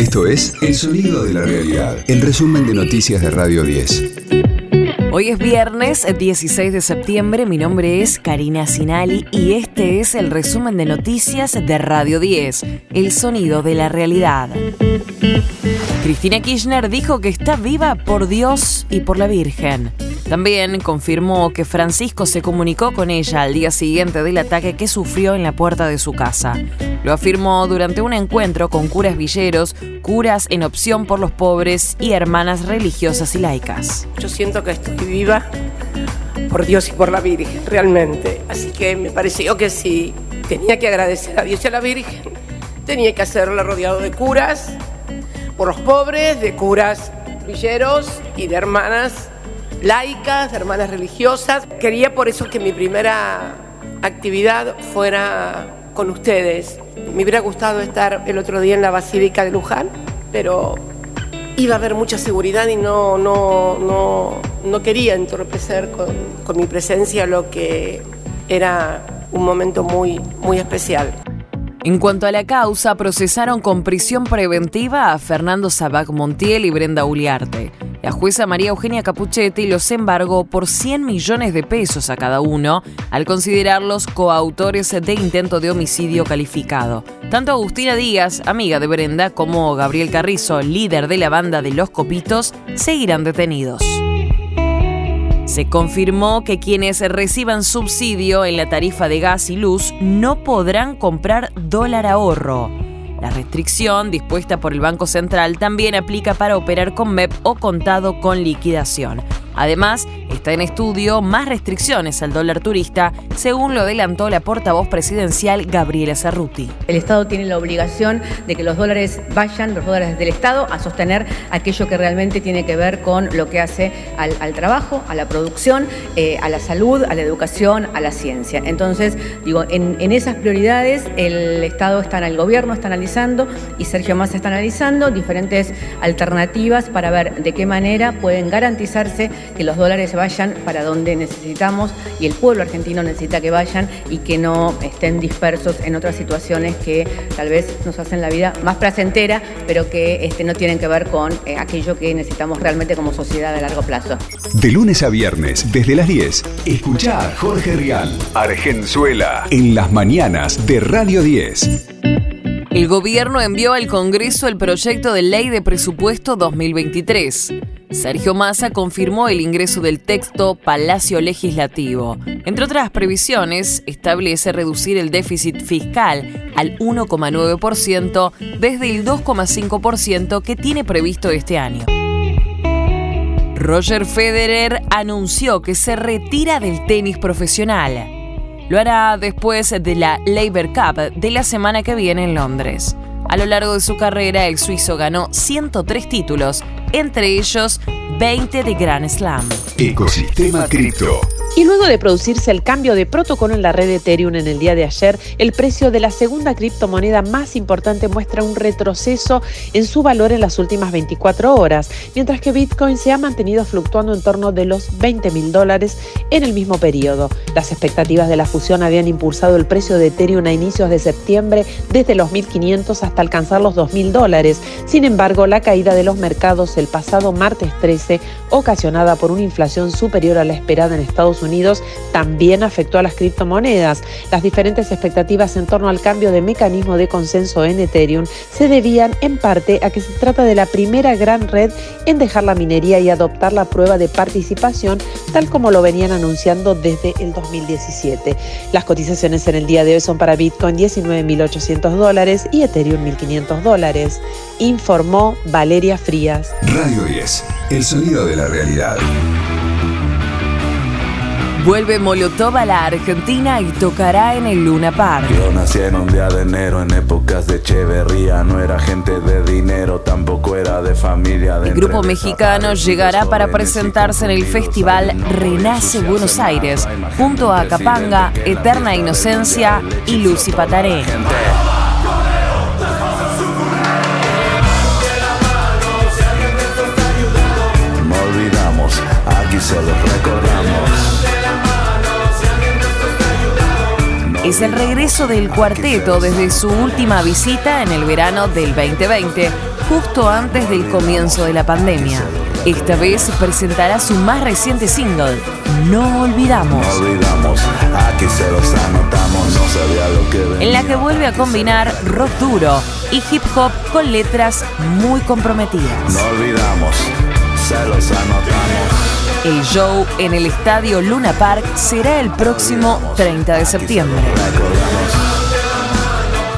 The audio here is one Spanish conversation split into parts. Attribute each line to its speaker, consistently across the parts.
Speaker 1: Esto es El Sonido de la Realidad, el resumen de noticias de Radio 10.
Speaker 2: Hoy es viernes 16 de septiembre, mi nombre es Karina Sinali y este es el resumen de noticias de Radio 10, El Sonido de la Realidad. Cristina Kirchner dijo que está viva por Dios y por la Virgen. También confirmó que Francisco se comunicó con ella al día siguiente del ataque que sufrió en la puerta de su casa. Lo afirmó durante un encuentro con curas villeros, curas en opción por los pobres y hermanas religiosas y laicas.
Speaker 3: Yo siento que estoy viva por Dios y por la Virgen, realmente. Así que me pareció que si tenía que agradecer a Dios y a la Virgen, tenía que hacerlo rodeado de curas, por los pobres, de curas villeros y de hermanas laicas, de hermanas religiosas. Quería por eso que mi primera actividad fuera con ustedes. Me hubiera gustado estar el otro día en la Basílica de Luján, pero iba a haber mucha seguridad y no, no, no, no quería entorpecer con, con mi presencia lo que era un momento muy, muy especial.
Speaker 2: En cuanto a la causa, procesaron con prisión preventiva a Fernando Sabac Montiel y Brenda Uliarte. La jueza María Eugenia Capuchetti los embargó por 100 millones de pesos a cada uno al considerarlos coautores de intento de homicidio calificado. Tanto Agustina Díaz, amiga de Brenda, como Gabriel Carrizo, líder de la banda de Los Copitos, seguirán detenidos. Se confirmó que quienes reciban subsidio en la tarifa de gas y luz no podrán comprar dólar ahorro. La restricción dispuesta por el Banco Central también aplica para operar con MEP o contado con liquidación. Además, está en estudio más restricciones al dólar turista, según lo adelantó la portavoz presidencial Gabriela Cerruti.
Speaker 4: El Estado tiene la obligación de que los dólares vayan, los dólares del Estado, a sostener aquello que realmente tiene que ver con lo que hace al, trabajo, a la producción, eh, a la salud, a la educación, a la ciencia. Entonces, digo, en, esas prioridades el Estado está, el gobierno está analizando y Sergio Massa está analizando diferentes alternativas para ver de qué manera pueden garantizarse que los dólares vayan para donde necesitamos y el pueblo argentino necesita que vayan y que no estén dispersos en otras situaciones que tal vez nos hacen la vida más placentera, pero que este, no tienen que ver con eh, aquello que necesitamos realmente como sociedad a largo plazo.
Speaker 1: De lunes a viernes, desde las 10, escucha a Jorge Rial, Argenzuela, en las mañanas de Radio 10.
Speaker 2: El gobierno envió al Congreso el proyecto de ley de presupuesto 2023. Sergio Massa confirmó el ingreso del texto Palacio Legislativo. Entre otras previsiones, establece reducir el déficit fiscal al 1,9% desde el 2,5% que tiene previsto este año. Roger Federer anunció que se retira del tenis profesional. Lo hará después de la Labour Cup de la semana que viene en Londres. A lo largo de su carrera, el suizo ganó 103 títulos, entre ellos 20 de Grand Slam.
Speaker 1: Ecosistema Cripto.
Speaker 5: Y luego de producirse el cambio de protocolo en la red Ethereum en el día de ayer, el precio de la segunda criptomoneda más importante muestra un retroceso en su valor en las últimas 24 horas, mientras que Bitcoin se ha mantenido fluctuando en torno de los 20 mil dólares en el mismo periodo. Las expectativas de la fusión habían impulsado el precio de Ethereum a inicios de septiembre desde los 1.500 hasta alcanzar los 2.000 dólares. Sin embargo, la caída de los mercados el pasado martes 13, ocasionada por una inflación superior a la esperada en Estados Unidos también afectó a las criptomonedas. Las diferentes expectativas en torno al cambio de mecanismo de consenso en Ethereum se debían en parte a que se trata de la primera gran red en dejar la minería y adoptar la prueba de participación tal como lo venían anunciando desde el 2017. Las cotizaciones en el día de hoy son para Bitcoin 19.800 dólares y Ethereum 1.500 dólares, informó Valeria Frías.
Speaker 1: Radio 10, el sonido de la realidad.
Speaker 2: Vuelve Molotov a la Argentina y tocará en el Luna Park.
Speaker 6: Yo nací en un día de enero en épocas de Echeverría. No era gente de dinero, tampoco era de familia. De
Speaker 2: el grupo mexicano llegará para presentarse en el festival Renace Buenos Aires, junto a Capanga, Eterna Inocencia y Lucy Pataré. Es el regreso del cuarteto desde su última visita en el verano del 2020, justo antes del comienzo de la pandemia. Esta vez presentará su más reciente single, No Olvidamos.
Speaker 6: No olvidamos, aquí se los anotamos, no sabía lo que
Speaker 2: En la que vuelve a combinar rock duro y hip hop con letras muy comprometidas.
Speaker 6: No olvidamos,
Speaker 2: El show en el estadio Luna Park será el próximo 30 de septiembre.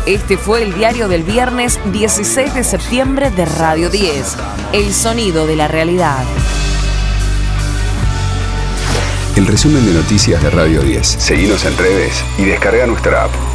Speaker 2: Este fue el diario del viernes 16 de septiembre de Radio 10, El sonido de la realidad.
Speaker 1: El resumen de noticias de Radio 10. Seguimos en redes y descarga nuestra app.